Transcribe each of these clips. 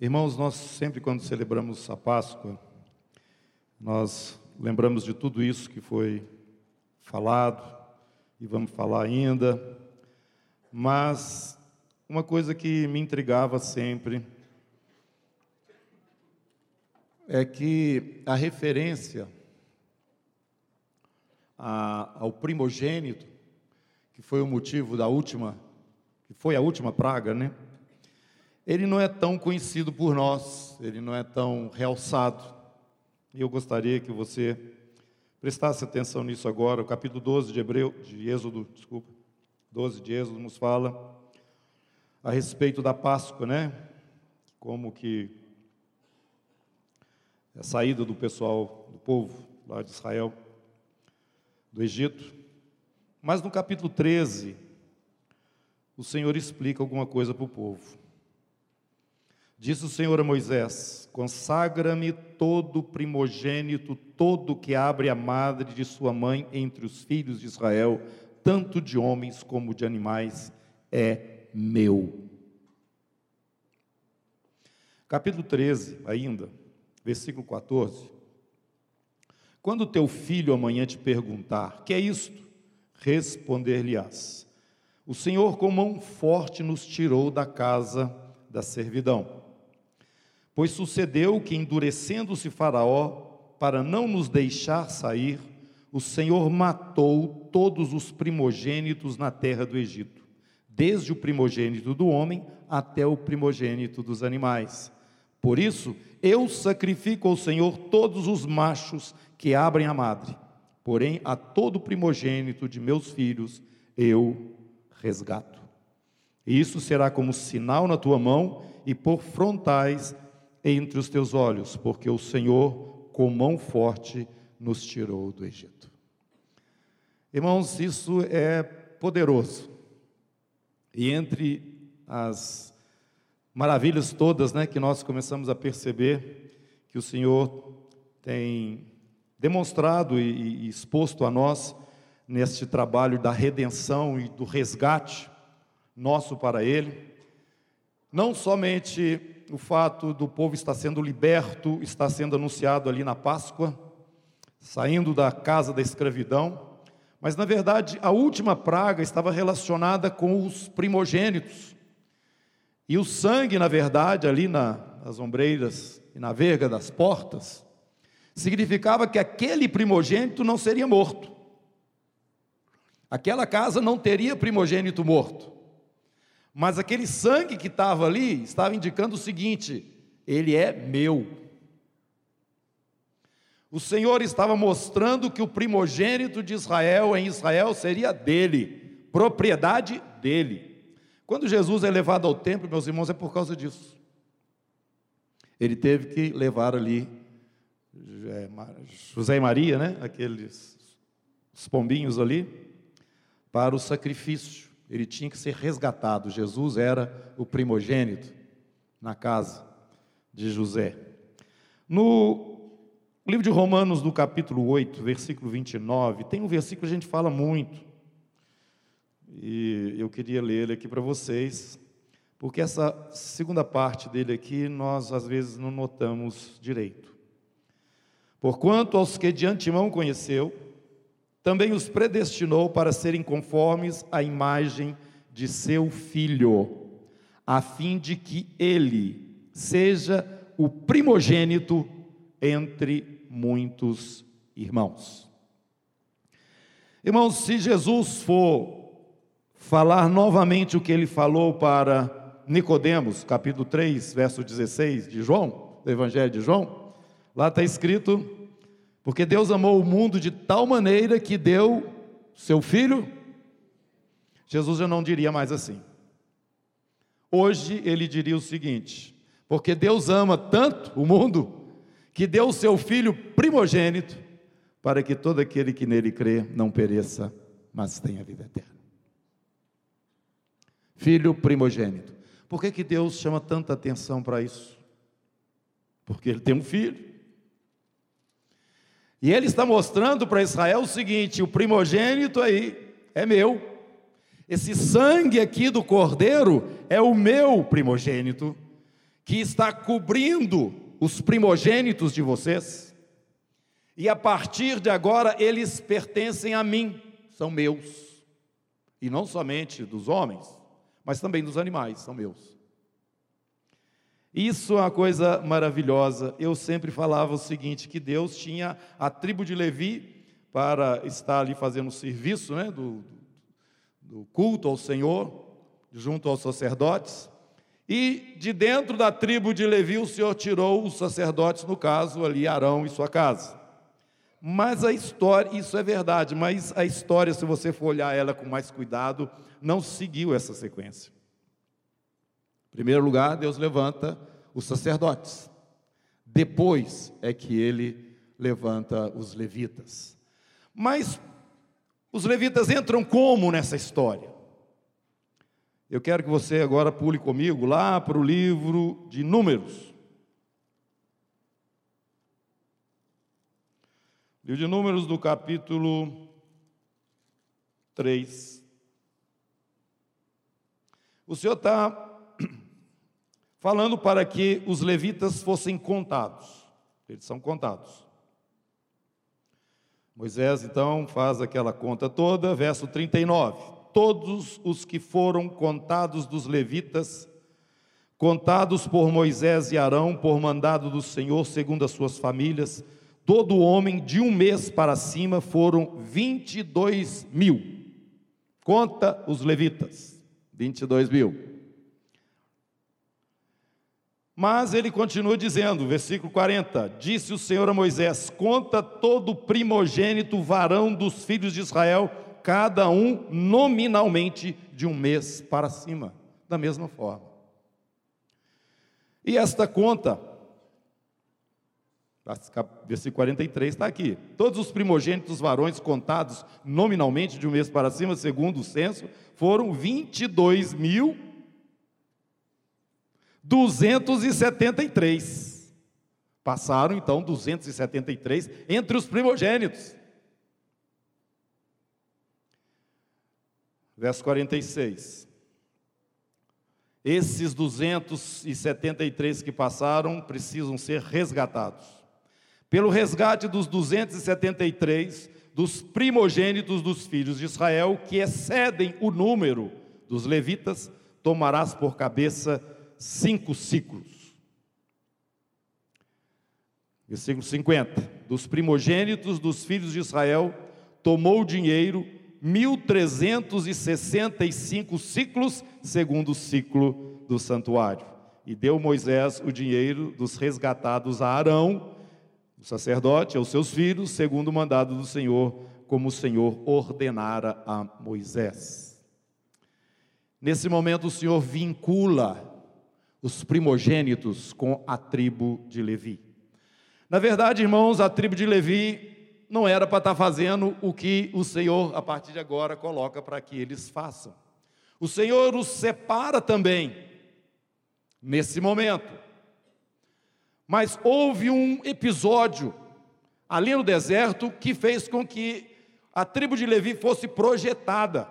Irmãos, nós sempre quando celebramos a Páscoa, nós lembramos de tudo isso que foi falado e vamos falar ainda, mas uma coisa que me intrigava sempre é que a referência a, ao primogênito, que foi o motivo da última, que foi a última praga, né? Ele não é tão conhecido por nós, ele não é tão realçado. E eu gostaria que você prestasse atenção nisso agora. O capítulo 12 de Hebreu, de Êxodo, desculpa, 12 de Êxodo nos fala a respeito da Páscoa, né? Como que a saída do pessoal, do povo lá de Israel, do Egito. Mas no capítulo 13, o Senhor explica alguma coisa para o povo. Disse o Senhor a Moisés: Consagra-me todo primogênito, todo que abre a madre de sua mãe entre os filhos de Israel, tanto de homens como de animais, é meu. Capítulo 13, ainda, versículo 14. Quando teu filho amanhã te perguntar: Que é isto? Responder-lhe-ás: O Senhor com mão forte nos tirou da casa da servidão. Pois sucedeu que, endurecendo-se Faraó, para não nos deixar sair, o Senhor matou todos os primogênitos na terra do Egito, desde o primogênito do homem até o primogênito dos animais. Por isso, eu sacrifico ao Senhor todos os machos que abrem a madre, porém a todo primogênito de meus filhos eu resgato. E isso será como sinal na tua mão e por frontais entre os teus olhos, porque o Senhor, com mão forte, nos tirou do Egito. Irmãos, isso é poderoso. E entre as maravilhas todas né, que nós começamos a perceber que o Senhor tem demonstrado e, e exposto a nós neste trabalho da redenção e do resgate nosso para Ele. Não somente o fato do povo estar sendo liberto, está sendo anunciado ali na Páscoa, saindo da casa da escravidão, mas na verdade a última praga estava relacionada com os primogênitos. E o sangue, na verdade, ali na, nas ombreiras e na verga das portas, significava que aquele primogênito não seria morto. Aquela casa não teria primogênito morto. Mas aquele sangue que estava ali estava indicando o seguinte: ele é meu. O Senhor estava mostrando que o primogênito de Israel em Israel seria dele, propriedade dele. Quando Jesus é levado ao templo, meus irmãos, é por causa disso. Ele teve que levar ali José e Maria, né? Aqueles os pombinhos ali, para o sacrifício. Ele tinha que ser resgatado. Jesus era o primogênito na casa de José. No livro de Romanos, no capítulo 8, versículo 29, tem um versículo que a gente fala muito e eu queria ler ele aqui para vocês, porque essa segunda parte dele aqui nós às vezes não notamos direito. Porquanto aos que de antemão conheceu, também os predestinou para serem conformes à imagem de seu filho, a fim de que ele seja o primogênito entre muitos irmãos. Irmãos, se Jesus for falar novamente o que ele falou para Nicodemos, capítulo 3, verso 16 de João, do Evangelho de João. Lá está escrito: Porque Deus amou o mundo de tal maneira que deu seu filho. Jesus já não diria mais assim. Hoje ele diria o seguinte: Porque Deus ama tanto o mundo que deu o seu filho primogênito para que todo aquele que nele crê não pereça, mas tenha vida eterna filho primogênito. Por que, que Deus chama tanta atenção para isso? Porque ele tem um filho. E ele está mostrando para Israel o seguinte: o primogênito aí é meu. Esse sangue aqui do cordeiro é o meu primogênito, que está cobrindo os primogênitos de vocês, e a partir de agora eles pertencem a mim, são meus, e não somente dos homens, mas também dos animais, são meus. Isso é uma coisa maravilhosa. Eu sempre falava o seguinte: que Deus tinha a tribo de Levi para estar ali fazendo o serviço né, do, do culto ao Senhor, junto aos sacerdotes. E de dentro da tribo de Levi, o Senhor tirou os sacerdotes, no caso ali, Arão e sua casa. Mas a história, isso é verdade, mas a história, se você for olhar ela com mais cuidado, não seguiu essa sequência. Primeiro lugar, Deus levanta os sacerdotes. Depois é que ele levanta os levitas. Mas os levitas entram como nessa história? Eu quero que você agora pule comigo lá para o livro de Números. Livro de Números do capítulo 3. O Senhor está falando para que os levitas fossem contados. Eles são contados. Moisés então faz aquela conta toda, verso 39 todos os que foram contados dos levitas, contados por Moisés e Arão, por mandado do Senhor, segundo as suas famílias, todo homem de um mês para cima foram 22 mil. Conta os levitas, 22 mil. Mas ele continua dizendo, versículo 40: Disse o Senhor a Moisés: Conta todo primogênito varão dos filhos de Israel cada um nominalmente de um mês para cima, da mesma forma. E esta conta, versículo 43 está aqui. Todos os primogênitos varões contados nominalmente de um mês para cima, segundo o censo, foram 22 mil 273. Passaram então 273 entre os primogênitos. Verso 46. Esses 273 que passaram precisam ser resgatados. Pelo resgate dos 273 dos primogênitos dos filhos de Israel, que excedem o número dos levitas, tomarás por cabeça cinco ciclos. Versículo 50. Dos primogênitos dos filhos de Israel, tomou o dinheiro 1365 ciclos, segundo o ciclo do santuário. E deu Moisés o dinheiro dos resgatados a Arão, o sacerdote, aos seus filhos, segundo o mandado do Senhor, como o Senhor ordenara a Moisés. Nesse momento, o Senhor vincula os primogênitos com a tribo de Levi. Na verdade, irmãos, a tribo de Levi não era para estar fazendo o que o Senhor, a partir de agora, coloca para que eles façam. O Senhor os separa também, nesse momento. Mas houve um episódio ali no deserto que fez com que a tribo de Levi fosse projetada.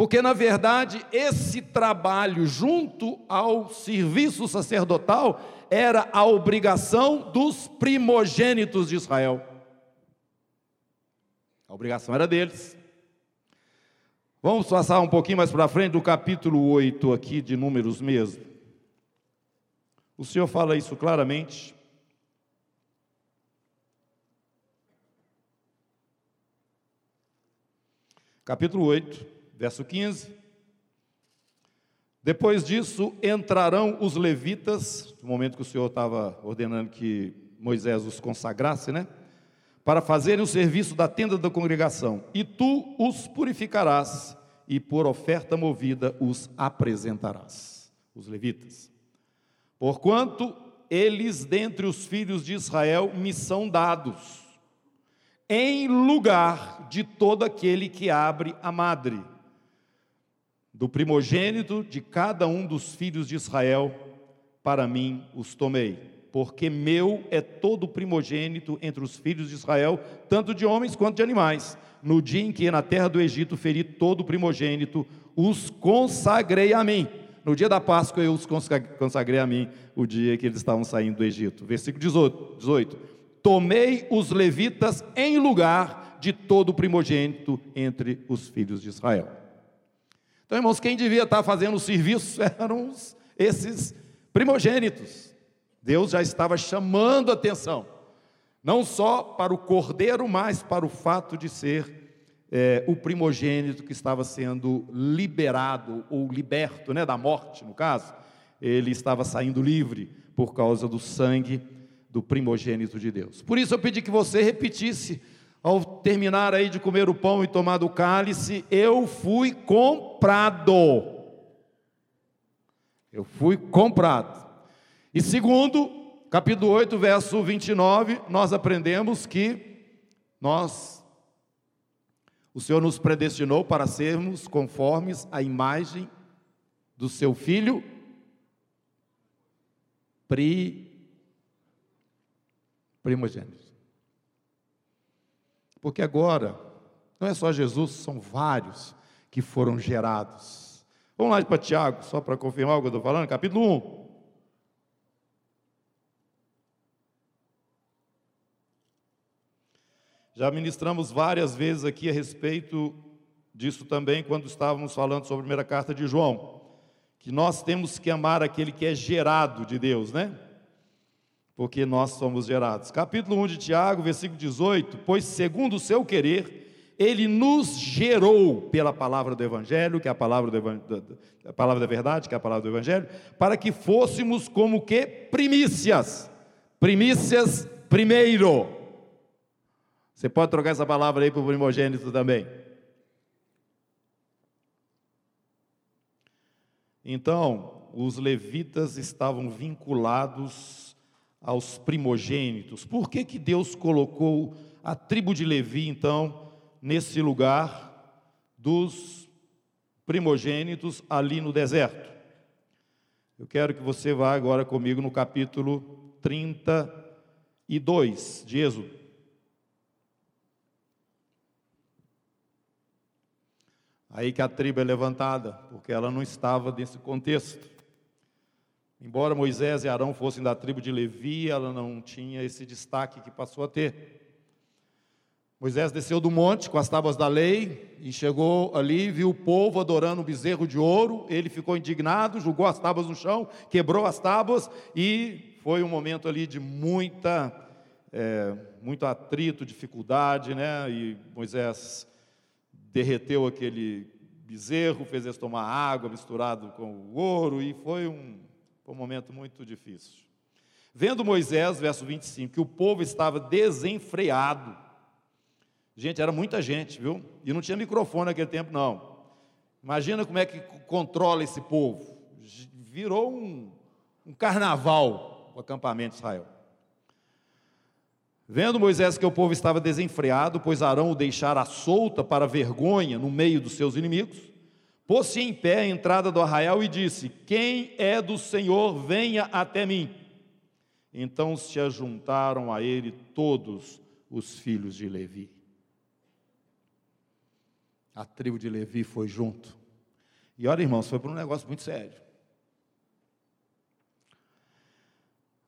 Porque, na verdade, esse trabalho, junto ao serviço sacerdotal, era a obrigação dos primogênitos de Israel. A obrigação era deles. Vamos passar um pouquinho mais para frente do capítulo 8 aqui de Números mesmo. O Senhor fala isso claramente. Capítulo 8, verso 15. Depois disso entrarão os levitas, no momento que o Senhor estava ordenando que Moisés os consagrasse, né? para fazerem o serviço da tenda da congregação, e tu os purificarás, e por oferta movida os apresentarás. Os levitas. Porquanto eles dentre os filhos de Israel me são dados, em lugar de todo aquele que abre a madre, do primogênito de cada um dos filhos de Israel, para mim os tomei porque meu é todo primogênito entre os filhos de Israel, tanto de homens quanto de animais. No dia em que na terra do Egito feri todo primogênito, os consagrei a mim, No dia da Páscoa eu os consagrei a mim o dia que eles estavam saindo do Egito. Versículo 18. Tomei os levitas em lugar de todo primogênito entre os filhos de Israel. Então, irmãos, quem devia estar fazendo o serviço eram esses primogênitos. Deus já estava chamando atenção, não só para o cordeiro, mas para o fato de ser é, o primogênito que estava sendo liberado ou liberto, né, da morte, no caso, ele estava saindo livre por causa do sangue do primogênito de Deus. Por isso eu pedi que você repetisse ao terminar aí de comer o pão e tomar do cálice, eu fui comprado. Eu fui comprado. E segundo, capítulo 8, verso 29, nós aprendemos que nós o Senhor nos predestinou para sermos conformes à imagem do seu filho pri, primogênito. Porque agora, não é só Jesus, são vários que foram gerados. Vamos lá para Tiago, só para confirmar o que eu estou falando, capítulo 1. Já ministramos várias vezes aqui a respeito disso também, quando estávamos falando sobre a primeira carta de João, que nós temos que amar aquele que é gerado de Deus, né? Porque nós somos gerados. Capítulo 1 de Tiago, versículo 18: Pois segundo o seu querer, ele nos gerou pela palavra do Evangelho, que é a palavra, do, a palavra da verdade, que é a palavra do Evangelho, para que fôssemos como que primícias. Primícias primeiro. Você pode trocar essa palavra aí para o primogênito também. Então, os levitas estavam vinculados aos primogênitos. Por que, que Deus colocou a tribo de Levi, então, nesse lugar dos primogênitos ali no deserto? Eu quero que você vá agora comigo no capítulo 32 de Êxodo. Aí que a tribo é levantada, porque ela não estava nesse contexto. Embora Moisés e Arão fossem da tribo de Levi, ela não tinha esse destaque que passou a ter. Moisés desceu do monte com as tábuas da lei e chegou ali, viu o povo adorando o bezerro de ouro. Ele ficou indignado, jogou as tábuas no chão, quebrou as tábuas e foi um momento ali de muita, é, muito atrito, dificuldade, né? E Moisés derreteu aquele bezerro, fez eles tomar água misturado com o ouro, e foi um, foi um momento muito difícil. Vendo Moisés, verso 25, que o povo estava desenfreado, gente, era muita gente, viu? E não tinha microfone naquele tempo, não. Imagina como é que controla esse povo. Virou um, um carnaval o acampamento de Israel. Vendo Moisés que o povo estava desenfreado, pois Arão o deixara solta para vergonha no meio dos seus inimigos, pôs-se em pé à entrada do arraial e disse: Quem é do Senhor, venha até mim. Então se ajuntaram a ele todos os filhos de Levi. A tribo de Levi foi junto. E olha, irmãos, foi por um negócio muito sério.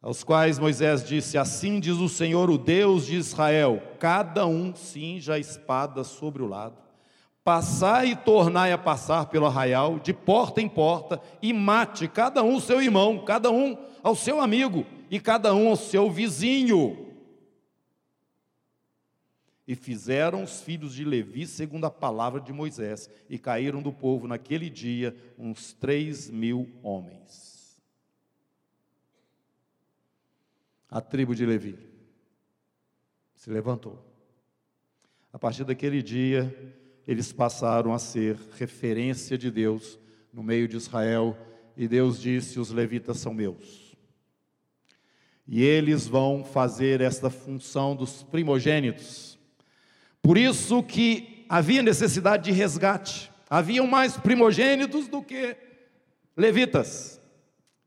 aos quais Moisés disse: Assim diz o Senhor, o Deus de Israel: cada um cinja a espada sobre o lado, passai e tornai a passar pelo arraial, de porta em porta, e mate cada um seu irmão, cada um ao seu amigo, e cada um ao seu vizinho. E fizeram os filhos de Levi segundo a palavra de Moisés, e caíram do povo naquele dia uns três mil homens. a tribo de Levi se levantou. A partir daquele dia, eles passaram a ser referência de Deus no meio de Israel, e Deus disse: Os levitas são meus. E eles vão fazer esta função dos primogênitos. Por isso que havia necessidade de resgate. Haviam mais primogênitos do que levitas.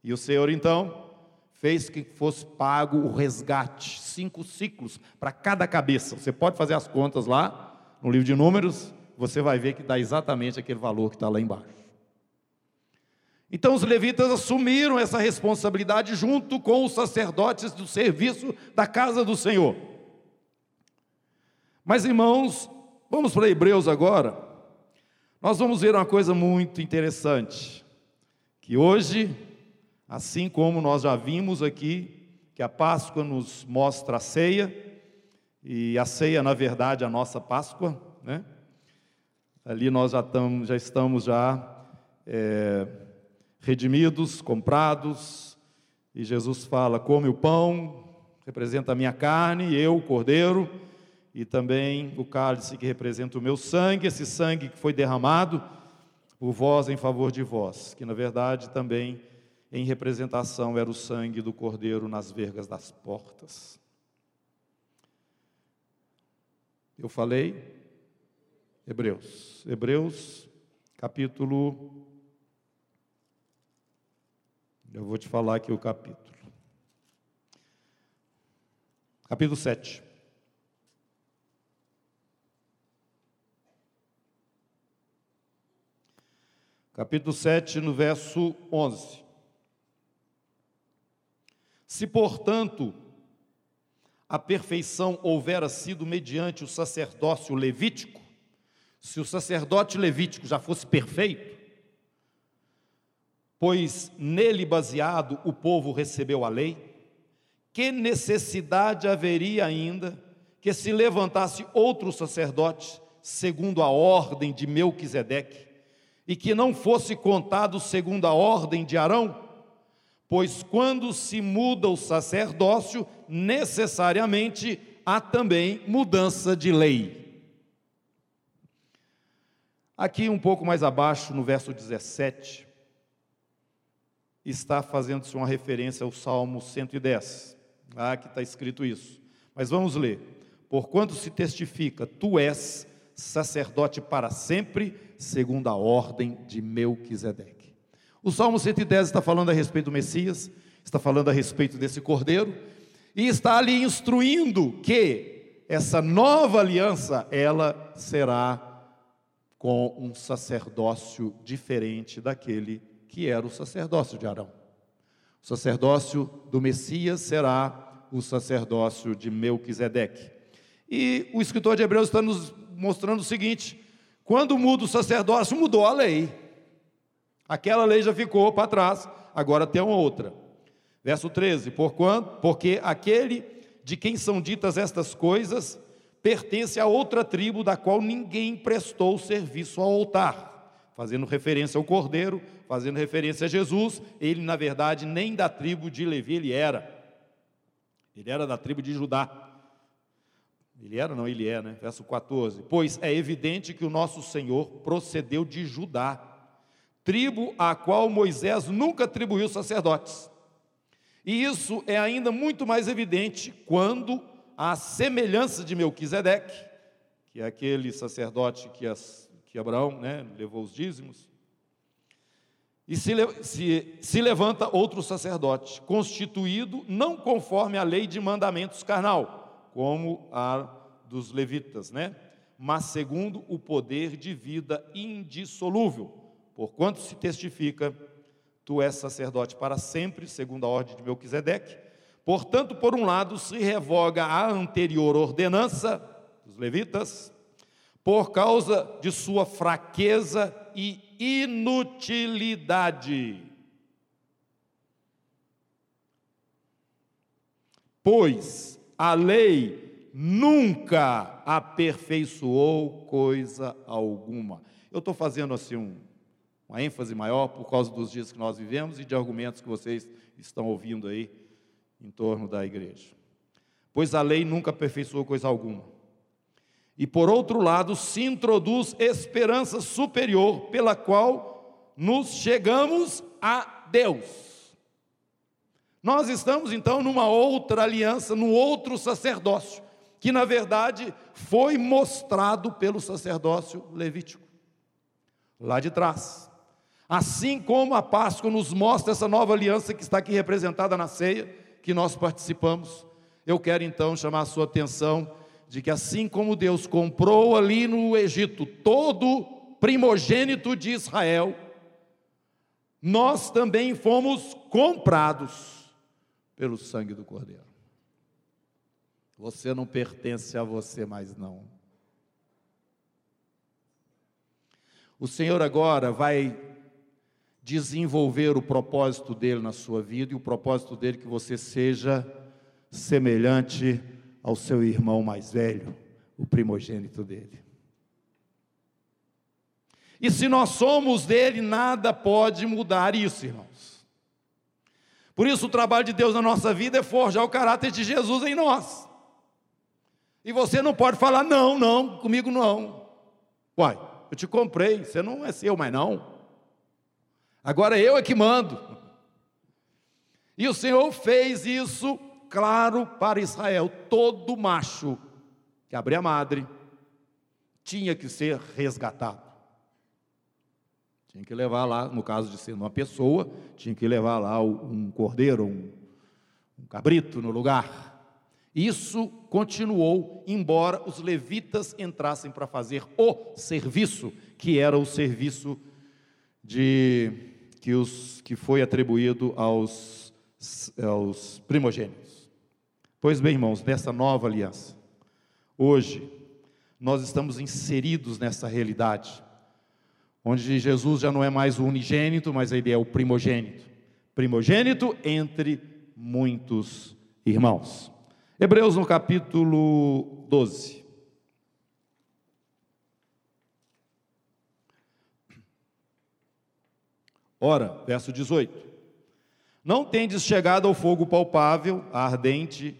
E o Senhor então fez que fosse pago o resgate, cinco ciclos para cada cabeça. Você pode fazer as contas lá no livro de Números, você vai ver que dá exatamente aquele valor que está lá embaixo. Então os levitas assumiram essa responsabilidade junto com os sacerdotes do serviço da casa do Senhor. Mas irmãos, vamos para Hebreus agora. Nós vamos ver uma coisa muito interessante, que hoje, assim como nós já vimos aqui, que a Páscoa nos mostra a ceia, e a ceia, na verdade, é a nossa Páscoa, né? Ali nós já estamos, já, estamos já é, redimidos, comprados, e Jesus fala: come o pão, representa a minha carne, eu, o cordeiro, e também o cálice que representa o meu sangue, esse sangue que foi derramado por vós em favor de vós, que na verdade também em representação era o sangue do cordeiro nas vergas das portas. Eu falei Hebreus, Hebreus capítulo Eu vou te falar aqui o capítulo. Capítulo 7. Capítulo 7, no verso 11. Se, portanto, a perfeição houvera sido mediante o sacerdócio levítico, se o sacerdote levítico já fosse perfeito, pois nele baseado o povo recebeu a lei, que necessidade haveria ainda que se levantasse outro sacerdote, segundo a ordem de Melquisedeque, e que não fosse contado segundo a ordem de Arão, pois quando se muda o sacerdócio, necessariamente há também mudança de lei. Aqui, um pouco mais abaixo, no verso 17, está fazendo-se uma referência ao Salmo 110. Ah, que está escrito isso. Mas vamos ler. Porquanto se testifica, tu és sacerdote para sempre, segundo a ordem de Melquisedeque. O Salmo 110 está falando a respeito do Messias, está falando a respeito desse cordeiro, e está ali instruindo que essa nova aliança, ela será com um sacerdócio diferente daquele que era o sacerdócio de Arão. O sacerdócio do Messias será o sacerdócio de Melquisedeque. E o escritor de Hebreus está nos mostrando o seguinte: quando muda o sacerdócio, mudou a lei. Aquela lei já ficou para trás, agora tem uma outra. Verso 13: Porquanto, porque aquele de quem são ditas estas coisas pertence a outra tribo da qual ninguém prestou serviço ao altar, fazendo referência ao cordeiro, fazendo referência a Jesus, ele na verdade nem da tribo de Levi ele era. Ele era da tribo de Judá. Ele era, não, ele é, né? Verso 14. Pois é evidente que o nosso Senhor procedeu de Judá, tribo a qual Moisés nunca atribuiu sacerdotes. E isso é ainda muito mais evidente quando a semelhança de Melquisedeque, que é aquele sacerdote que, as, que Abraão né, levou os dízimos, e se, se, se levanta outro sacerdote, constituído não conforme a lei de mandamentos carnal, como a dos levitas, né? Mas segundo o poder de vida indissolúvel, porquanto se testifica, tu és sacerdote para sempre, segundo a ordem de Melquisedeque. Portanto, por um lado, se revoga a anterior ordenança dos levitas, por causa de sua fraqueza e inutilidade. Pois a lei nunca aperfeiçoou coisa alguma. Eu estou fazendo assim um, uma ênfase maior por causa dos dias que nós vivemos e de argumentos que vocês estão ouvindo aí em torno da igreja. Pois a lei nunca aperfeiçoou coisa alguma. E por outro lado, se introduz esperança superior pela qual nos chegamos a Deus. Nós estamos então numa outra aliança, num outro sacerdócio, que na verdade foi mostrado pelo sacerdócio levítico, lá de trás. Assim como a Páscoa nos mostra essa nova aliança que está aqui representada na ceia, que nós participamos, eu quero então chamar a sua atenção de que assim como Deus comprou ali no Egito todo primogênito de Israel, nós também fomos comprados pelo sangue do Cordeiro. Você não pertence a você mais não. O Senhor agora vai desenvolver o propósito dele na sua vida e o propósito dele que você seja semelhante ao seu irmão mais velho, o primogênito dele. E se nós somos dele, nada pode mudar isso, irmãos. Por isso, o trabalho de Deus na nossa vida é forjar o caráter de Jesus em nós. E você não pode falar, não, não, comigo não. Uai, eu te comprei, você não é seu mais não. Agora eu é que mando. E o Senhor fez isso claro para Israel: todo macho que abria a madre tinha que ser resgatado. Tinha que levar lá, no caso de ser uma pessoa, tinha que levar lá um cordeiro, um, um cabrito no lugar. Isso continuou, embora os levitas entrassem para fazer o serviço, que era o serviço de que, os, que foi atribuído aos, aos primogênitos. Pois bem, irmãos, nessa nova aliança, hoje, nós estamos inseridos nessa realidade onde Jesus já não é mais o unigênito, mas ele é o primogênito. Primogênito entre muitos irmãos. Hebreus no capítulo 12. Ora, verso 18: Não tendes chegado ao fogo palpável, ardente,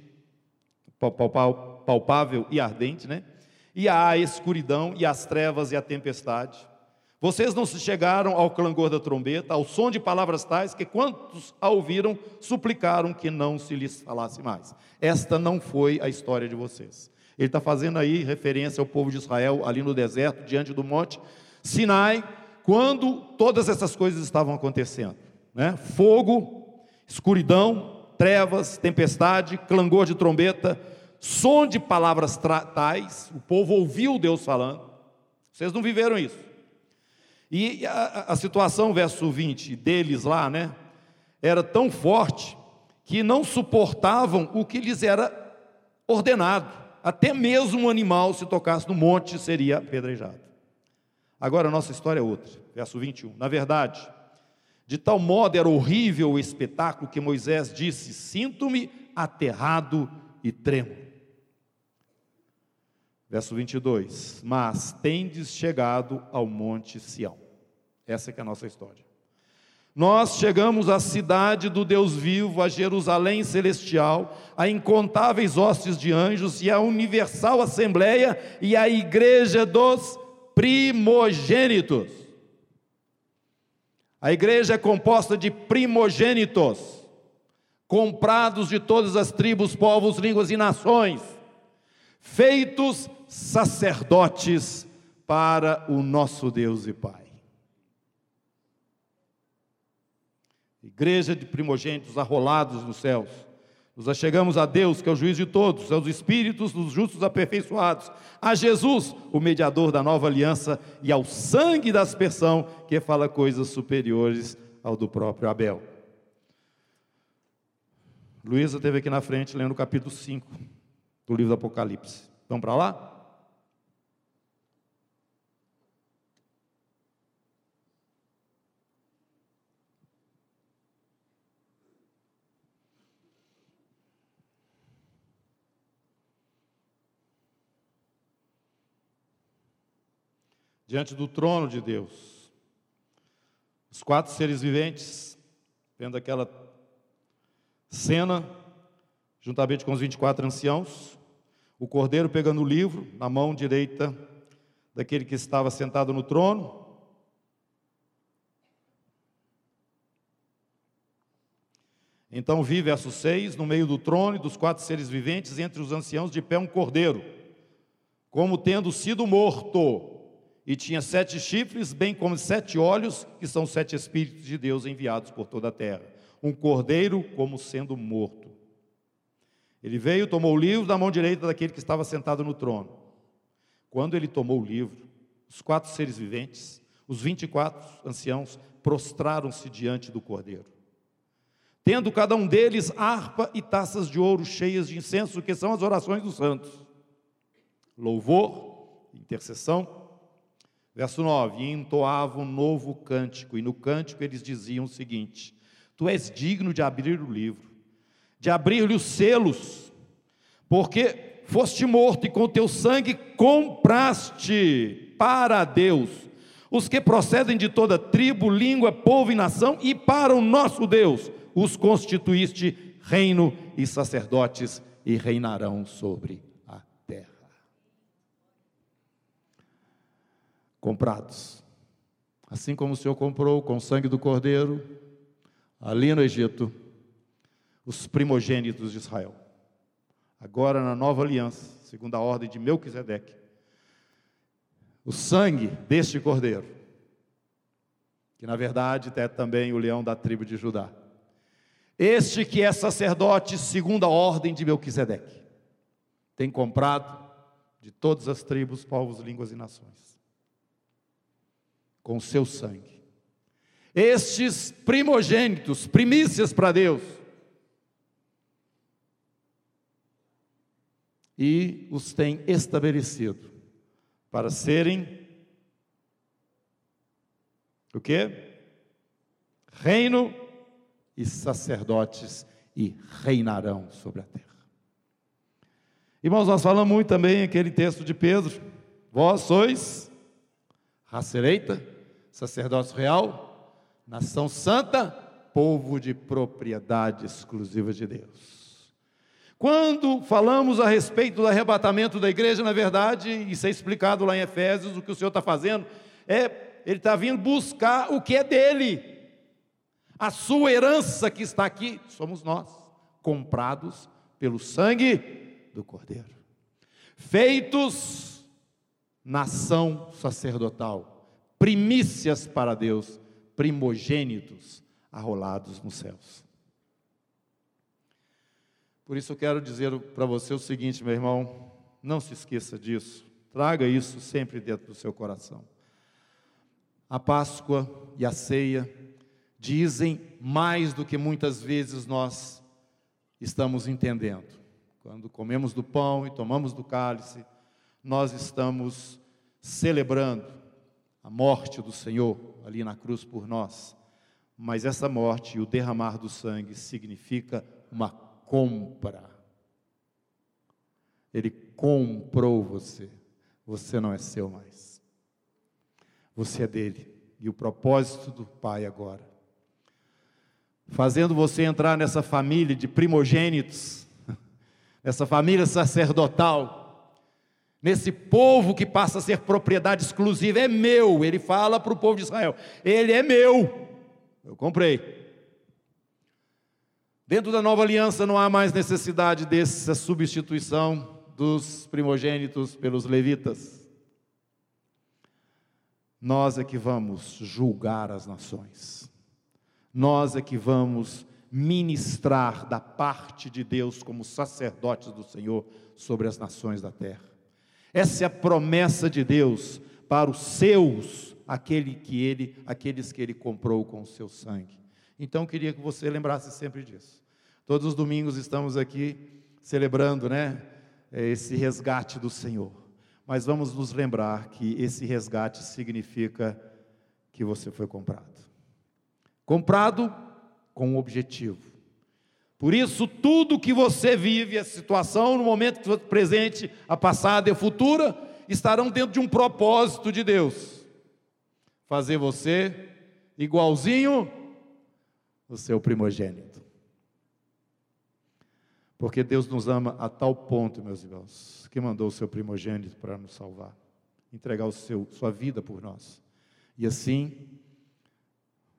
palpável e ardente, né? E à escuridão, e às trevas e à tempestade vocês não se chegaram ao clangor da trombeta, ao som de palavras tais, que quantos a ouviram suplicaram que não se lhes falasse mais. Esta não foi a história de vocês. Ele está fazendo aí referência ao povo de Israel ali no deserto, diante do monte Sinai, quando todas essas coisas estavam acontecendo. Né? Fogo, escuridão, trevas, tempestade, clangor de trombeta, som de palavras tais, o povo ouviu Deus falando. Vocês não viveram isso. E a, a situação, verso 20, deles lá, né, era tão forte que não suportavam o que lhes era ordenado. Até mesmo um animal, se tocasse no monte, seria apedrejado. Agora a nossa história é outra, verso 21. Na verdade, de tal modo era horrível o espetáculo que Moisés disse: Sinto-me aterrado e tremo. Verso 22: Mas tendes chegado ao monte Sião. Essa é que é a nossa história. Nós chegamos à cidade do Deus vivo, a Jerusalém celestial, a incontáveis hostes de anjos e a universal assembleia e a igreja dos primogênitos. A igreja é composta de primogênitos, comprados de todas as tribos, povos, línguas e nações, feitos sacerdotes para o nosso Deus e Pai. Igreja de primogênitos arrolados nos céus. Nos achegamos a Deus, que é o juiz de todos, aos espíritos dos justos aperfeiçoados, a Jesus, o mediador da nova aliança, e ao sangue da aspersão, que fala coisas superiores ao do próprio Abel. Luísa esteve aqui na frente lendo o capítulo 5 do livro do Apocalipse. Vamos para lá? Diante do trono de Deus, os quatro seres viventes, vendo aquela cena, juntamente com os 24 anciãos, o cordeiro pegando o livro na mão direita daquele que estava sentado no trono. Então vi, verso 6, no meio do trono e dos quatro seres viventes, entre os anciãos, de pé um cordeiro, como tendo sido morto, e tinha sete chifres, bem como sete olhos, que são sete Espíritos de Deus enviados por toda a terra. Um cordeiro como sendo morto. Ele veio, tomou o livro da mão direita daquele que estava sentado no trono. Quando ele tomou o livro, os quatro seres viventes, Os 24 anciãos prostraram-se diante do cordeiro. Tendo cada um deles harpa e taças de ouro cheias de incenso, que são as orações dos santos. Louvor, intercessão. Verso 9: E entoavam um novo cântico, e no cântico eles diziam o seguinte: Tu és digno de abrir o livro, de abrir-lhe os selos, porque foste morto e com teu sangue compraste para Deus os que procedem de toda tribo, língua, povo e nação, e para o nosso Deus os constituíste reino e sacerdotes e reinarão sobre a terra. Comprados, assim como o Senhor comprou com o sangue do Cordeiro, ali no Egito, os primogênitos de Israel. Agora na nova aliança, segundo a ordem de Melquisedeque, o sangue deste cordeiro, que na verdade é também o leão da tribo de Judá. Este que é sacerdote segundo a ordem de Melquisedeque, tem comprado de todas as tribos, povos, línguas e nações, com seu sangue. Estes primogênitos, primícias para Deus, e os tem estabelecido para serem o que? Reino e sacerdotes e reinarão sobre a terra. Irmãos, nós falamos muito também aquele texto de Pedro: Vós sois raça eleita, sacerdócio real, nação santa, povo de propriedade exclusiva de Deus. Quando falamos a respeito do arrebatamento da igreja, na verdade, isso é explicado lá em Efésios, o que o Senhor está fazendo, é Ele está vindo buscar o que é dele. A sua herança que está aqui, somos nós, comprados pelo sangue do Cordeiro, feitos nação sacerdotal, primícias para Deus, primogênitos arrolados nos céus. Por isso eu quero dizer para você o seguinte, meu irmão, não se esqueça disso, traga isso sempre dentro do seu coração. A Páscoa e a ceia dizem mais do que muitas vezes nós estamos entendendo. Quando comemos do pão e tomamos do cálice, nós estamos celebrando a morte do Senhor ali na cruz por nós. Mas essa morte e o derramar do sangue significa uma compra. Ele comprou você. Você não é seu mais. Você é dele. E o propósito do Pai agora, fazendo você entrar nessa família de primogênitos, nessa família sacerdotal, nesse povo que passa a ser propriedade exclusiva, é meu. Ele fala para o povo de Israel: Ele é meu. Eu comprei. Dentro da nova aliança não há mais necessidade dessa substituição dos primogênitos pelos levitas. Nós é que vamos julgar as nações. Nós é que vamos ministrar da parte de Deus como sacerdotes do Senhor sobre as nações da terra. Essa é a promessa de Deus para os seus, aquele que ele, aqueles que ele comprou com o seu sangue. Então, queria que você lembrasse sempre disso. Todos os domingos estamos aqui celebrando, né, esse resgate do Senhor. Mas vamos nos lembrar que esse resgate significa que você foi comprado. Comprado com um objetivo. Por isso, tudo que você vive, a situação, no momento presente, a passada e a futura, estarão dentro de um propósito de Deus. Fazer você igualzinho o seu primogênito. Porque Deus nos ama a tal ponto, meus irmãos, que mandou o seu primogênito para nos salvar, entregar o seu, sua vida por nós. E assim,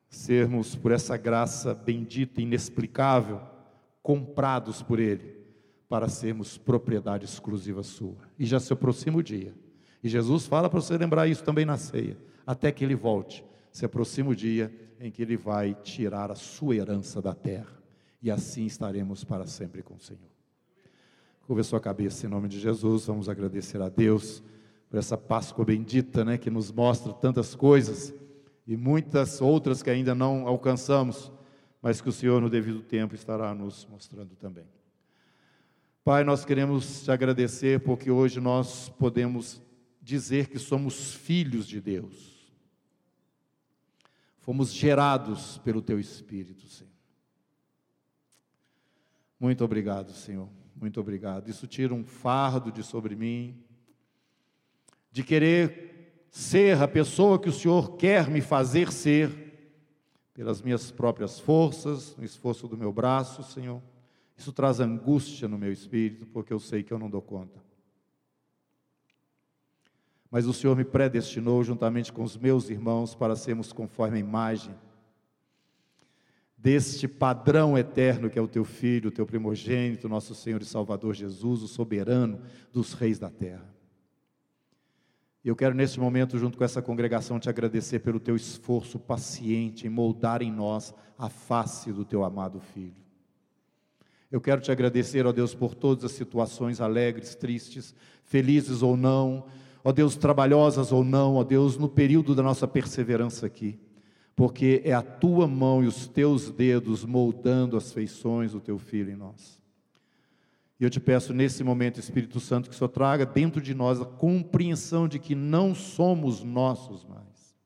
sermos, por essa graça bendita, inexplicável, comprados por Ele, para sermos propriedade exclusiva sua. E já se aproxima o dia. E Jesus fala para você lembrar isso também na ceia, até que Ele volte. Se aproxima o dia em que Ele vai tirar a sua herança da terra. E assim estaremos para sempre com o Senhor. Curva sua cabeça em nome de Jesus, vamos agradecer a Deus por essa Páscoa bendita, né, que nos mostra tantas coisas e muitas outras que ainda não alcançamos, mas que o Senhor, no devido tempo, estará nos mostrando também. Pai, nós queremos te agradecer porque hoje nós podemos dizer que somos filhos de Deus. Fomos gerados pelo teu Espírito, Senhor. Muito obrigado, Senhor. Muito obrigado. Isso tira um fardo de sobre mim, de querer ser a pessoa que o Senhor quer me fazer ser, pelas minhas próprias forças, no esforço do meu braço, Senhor. Isso traz angústia no meu espírito, porque eu sei que eu não dou conta. Mas o Senhor me predestinou juntamente com os meus irmãos para sermos conforme a imagem deste padrão eterno que é o teu filho, o teu primogênito, nosso Senhor e Salvador Jesus, o soberano dos reis da terra. Eu quero neste momento, junto com essa congregação, te agradecer pelo teu esforço paciente em moldar em nós a face do teu amado filho. Eu quero te agradecer, ó Deus, por todas as situações alegres, tristes, felizes ou não, ó Deus, trabalhosas ou não, ó Deus, no período da nossa perseverança aqui porque é a tua mão e os teus dedos moldando as feições do teu filho em nós. E eu te peço nesse momento, Espírito Santo, que Senhor traga dentro de nós a compreensão de que não somos nossos mais,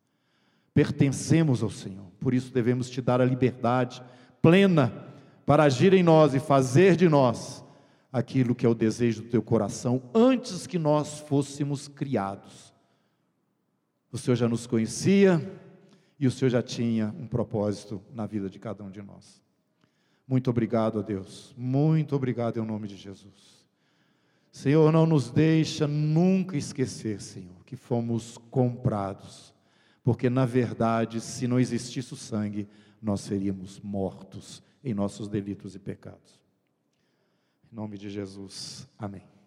pertencemos ao Senhor, por isso devemos te dar a liberdade plena para agir em nós e fazer de nós aquilo que é o desejo do teu coração antes que nós fôssemos criados. O Senhor já nos conhecia, e o Senhor já tinha um propósito na vida de cada um de nós. Muito obrigado a Deus, muito obrigado em nome de Jesus. Senhor, não nos deixa nunca esquecer, Senhor, que fomos comprados, porque na verdade, se não existisse o sangue, nós seríamos mortos em nossos delitos e pecados. Em nome de Jesus, amém.